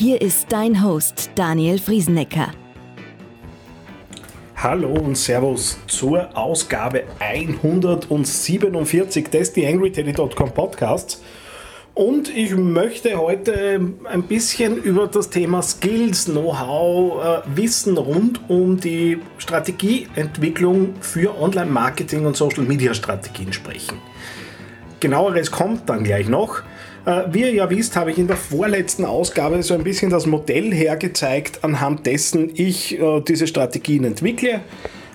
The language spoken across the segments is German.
Hier ist dein Host Daniel Friesenecker. Hallo und Servus zur Ausgabe 147 des TheAngryTeddy.com Podcasts. Und ich möchte heute ein bisschen über das Thema Skills, Know-how, äh, Wissen rund um die Strategieentwicklung für Online-Marketing und Social-Media-Strategien sprechen. Genaueres kommt dann gleich noch. Äh, wie ihr ja wisst, habe ich in der vorletzten Ausgabe so ein bisschen das Modell hergezeigt, anhand dessen ich äh, diese Strategien entwickle.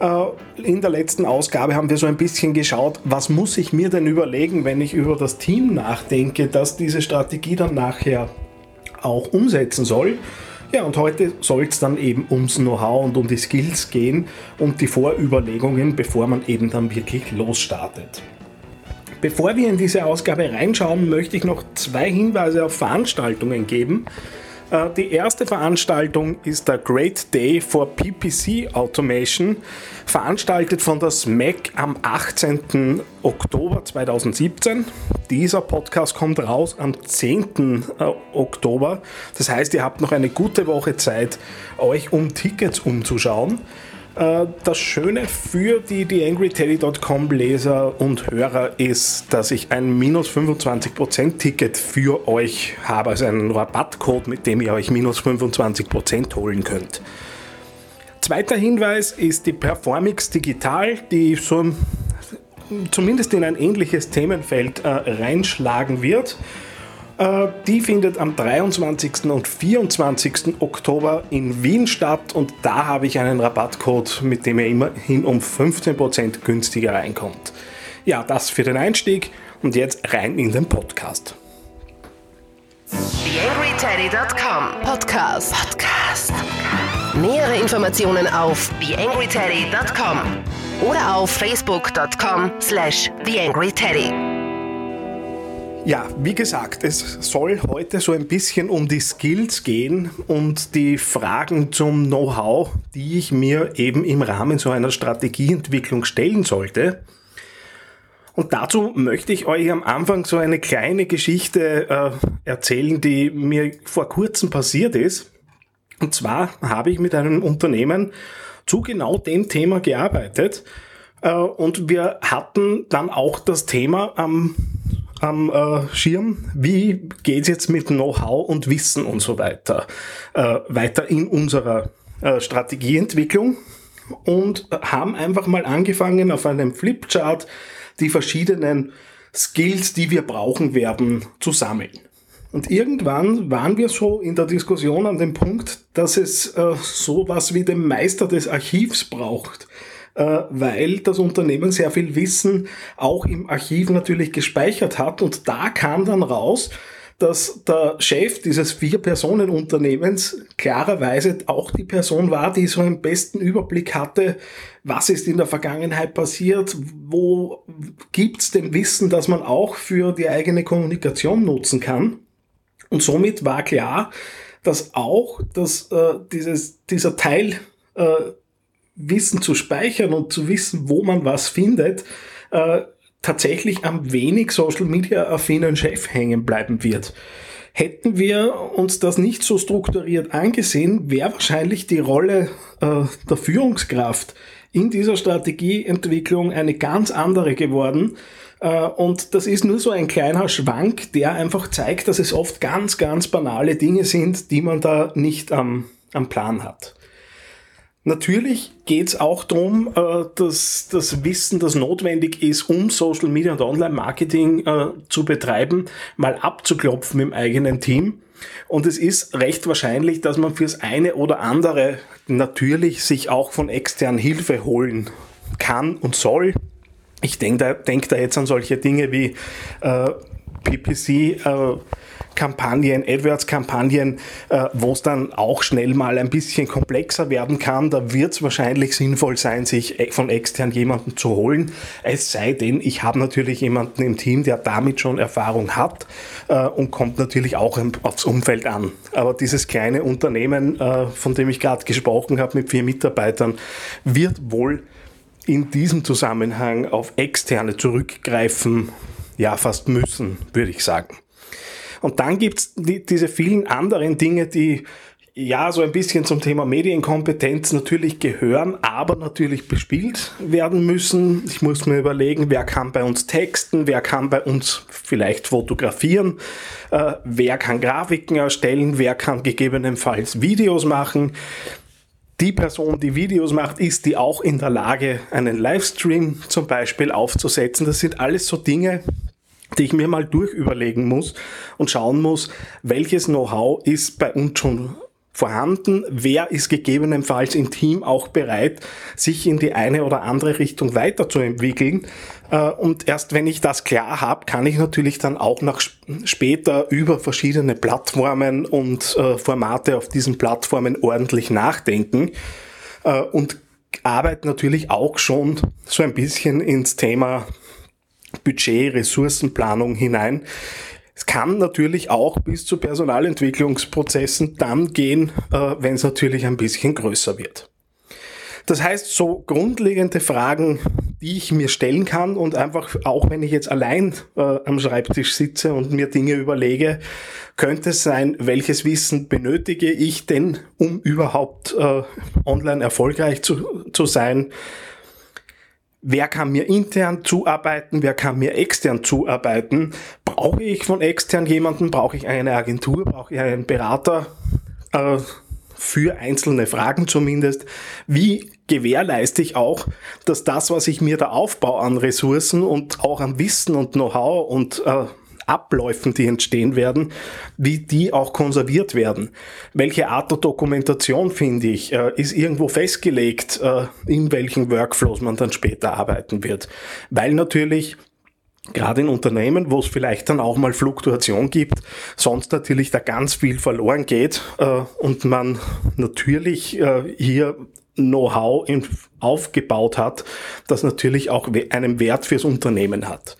Äh, in der letzten Ausgabe haben wir so ein bisschen geschaut, was muss ich mir denn überlegen, wenn ich über das Team nachdenke, das diese Strategie dann nachher auch umsetzen soll. Ja, und heute soll es dann eben ums Know-how und um die Skills gehen und die Vorüberlegungen, bevor man eben dann wirklich losstartet. Bevor wir in diese Ausgabe reinschauen, möchte ich noch zwei Hinweise auf Veranstaltungen geben. Äh, die erste Veranstaltung ist der Great Day for PPC Automation, veranstaltet von der SMAC am 18. Oktober 2017. Dieser Podcast kommt raus am 10. Äh, Oktober. Das heißt, ihr habt noch eine gute Woche Zeit, euch um Tickets umzuschauen. Äh, das Schöne für die TheAngryTeddy.com Leser und Hörer ist, dass ich ein minus 25% Ticket für euch habe, also einen Rabattcode, mit dem ihr euch minus 25% holen könnt. Zweiter Hinweis ist die Performix Digital, die so zumindest in ein ähnliches Themenfeld äh, reinschlagen wird. Äh, die findet am 23. und 24. Oktober in Wien statt und da habe ich einen Rabattcode, mit dem ihr immerhin um 15% günstiger reinkommt. Ja, das für den Einstieg und jetzt rein in den Podcast. TheAngryTeddy.com Podcast. Podcast. Nähere Informationen auf TheAngryTeddy.com oder auf Facebook.com slash TheAngryTeddy. Ja, wie gesagt, es soll heute so ein bisschen um die Skills gehen und die Fragen zum Know-how, die ich mir eben im Rahmen so einer Strategieentwicklung stellen sollte. Und dazu möchte ich euch am Anfang so eine kleine Geschichte äh, erzählen, die mir vor kurzem passiert ist. Und zwar habe ich mit einem Unternehmen zu genau dem Thema gearbeitet. Äh, und wir hatten dann auch das Thema am am äh, Schirm. Wie geht's jetzt mit Know-how und Wissen und so weiter äh, weiter in unserer äh, Strategieentwicklung? Und haben einfach mal angefangen, auf einem Flipchart die verschiedenen Skills, die wir brauchen werden, zu sammeln. Und irgendwann waren wir so in der Diskussion an dem Punkt, dass es äh, sowas wie den Meister des Archivs braucht weil das Unternehmen sehr viel Wissen auch im Archiv natürlich gespeichert hat. Und da kam dann raus, dass der Chef dieses Vier-Personen-Unternehmens klarerweise auch die Person war, die so einen besten Überblick hatte, was ist in der Vergangenheit passiert, wo gibt's denn Wissen, das man auch für die eigene Kommunikation nutzen kann. Und somit war klar, dass auch dass, äh, dieses, dieser Teil äh, Wissen zu speichern und zu wissen, wo man was findet, äh, tatsächlich am wenig Social Media affinen Chef hängen bleiben wird. Hätten wir uns das nicht so strukturiert angesehen, wäre wahrscheinlich die Rolle äh, der Führungskraft in dieser Strategieentwicklung eine ganz andere geworden. Äh, und das ist nur so ein kleiner Schwank, der einfach zeigt, dass es oft ganz, ganz banale Dinge sind, die man da nicht am, am Plan hat. Natürlich geht es auch darum, äh, dass das Wissen, das notwendig ist, um Social Media und Online-Marketing äh, zu betreiben, mal abzuklopfen im eigenen Team. Und es ist recht wahrscheinlich, dass man fürs eine oder andere natürlich sich auch von extern Hilfe holen kann und soll. Ich denke da, denk da jetzt an solche Dinge wie äh, PPC, äh, Kampagnen, AdWords-Kampagnen, äh, wo es dann auch schnell mal ein bisschen komplexer werden kann. Da wird es wahrscheinlich sinnvoll sein, sich e-, von extern jemanden zu holen. Es sei denn, ich habe natürlich jemanden im Team, der damit schon Erfahrung hat äh, und kommt natürlich auch aufs Umfeld an. Aber dieses kleine Unternehmen, von dem ich gerade gesprochen habe, mit vier Mitarbeitern, wird wohl in diesem Zusammenhang auf externe zurückgreifen, ja fast müssen, würde ich sagen. Und dann gibt's die, diese vielen anderen Dinge, die ja so ein bisschen zum Thema Medienkompetenz natürlich gehören, aber natürlich bespielt werden müssen. Ich muss mir überlegen, wer kann bei uns texten, wer kann bei uns vielleicht fotografieren, äh, wer kann Grafiken erstellen, wer kann gegebenenfalls Videos machen. Die Person, die Videos macht, ist die auch in der Lage, einen Livestream zum Beispiel aufzusetzen. Das sind alles so Dinge, die ich mir mal durchüberlegen muss und schauen muss, welches Know-how ist bei uns schon vorhanden, wer ist gegebenenfalls im Team auch bereit, sich in die eine oder andere Richtung weiterzuentwickeln. Äh, und erst wenn ich das klar habe, kann ich natürlich dann auch noch später über verschiedene Plattformen und äh, Formate auf diesen Plattformen ordentlich nachdenken äh, und arbeite natürlich auch schon so ein bisschen ins Thema Budget, Ressourcenplanung hinein. Es kann natürlich auch bis zu Personalentwicklungsprozessen dann gehen, äh, wenn es natürlich ein bisschen größer wird. Das heißt, so grundlegende Fragen, die ich mir stellen kann und einfach auch wenn ich jetzt allein äh, am Schreibtisch sitze und mir Dinge überlege, könnte es sein, welches Wissen benötige ich denn, um überhaupt äh, online erfolgreich zu, zu sein? Wer kann mir intern zuarbeiten, wer kann mir extern zuarbeiten. Brauche ich von extern jemanden, brauche ich eine Agentur, brauche ich einen Berater äh, für einzelne Fragen zumindest. Wie gewährleiste ich auch, dass das, was ich mir da aufbaue an Ressourcen und auch an Wissen und Know-how und äh, Abläufen, die entstehen werden, wie die auch konserviert werden. Welche Art der Dokumentation finde ich? Äh, ist irgendwo festgelegt, äh, in welchen Workflows man dann später arbeiten wird? Weil natürlich gerade in Unternehmen, wo es vielleicht dann auch mal Fluktuation gibt, sonst natürlich da ganz viel verloren geht äh, und man natürlich hier Know-how aufgebaut hat, das natürlich auch einen Wert fürs Unternehmen hat.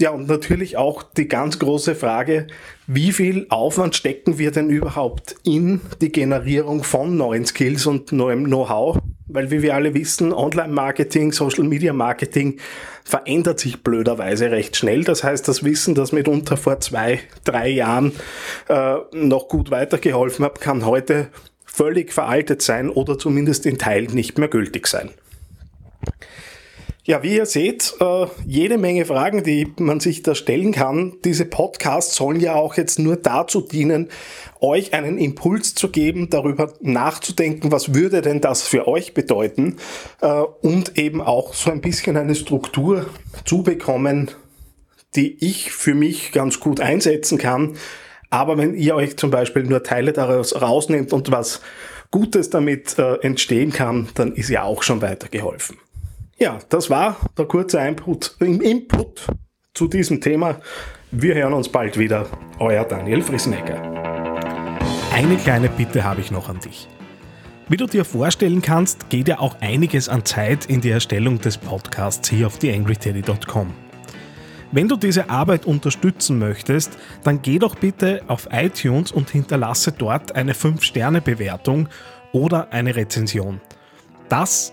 Ja, und natürlich auch die ganz große Frage, wie viel Aufwand stecken wir denn überhaupt in die Generierung von neuen Skills und neuem Know-how? Weil wie wir alle wissen, Online-Marketing, Social-Media-Marketing verändert sich blöderweise recht schnell. Das heißt, das Wissen, das mitunter vor zwei, drei Jahren äh, noch gut weitergeholfen hat, kann heute völlig veraltet sein oder zumindest in Teilen nicht mehr gültig sein. Ja, wie ihr seht, äh, jede Menge Fragen, die man sich da stellen kann. Diese Podcasts sollen ja auch jetzt nur dazu dienen, euch einen Impuls zu geben, darüber nachzudenken, was würde denn das für euch bedeuten äh, und eben auch so ein bisschen eine Struktur zu bekommen, die ich für mich ganz gut einsetzen kann. Aber wenn ihr euch zum Beispiel nur Teile daraus rausnehmt und was Gutes damit äh, entstehen kann, dann ist ja auch schon weitergeholfen. Ja, das war der kurze Input, Input zu diesem Thema. Wir hören uns bald wieder. Euer Daniel Frisnecker. Eine kleine Bitte habe ich noch an dich. Wie du dir vorstellen kannst, geht ja auch einiges an Zeit in die Erstellung des Podcasts hier auf theangryteddy.com. Wenn du diese Arbeit unterstützen möchtest, dann geh doch bitte auf iTunes und hinterlasse dort eine 5-Sterne-Bewertung oder eine Rezension. Das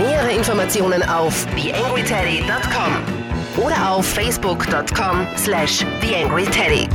Nähere Informationen auf theangryteddy.com oder auf facebook.com slash theangryteddy.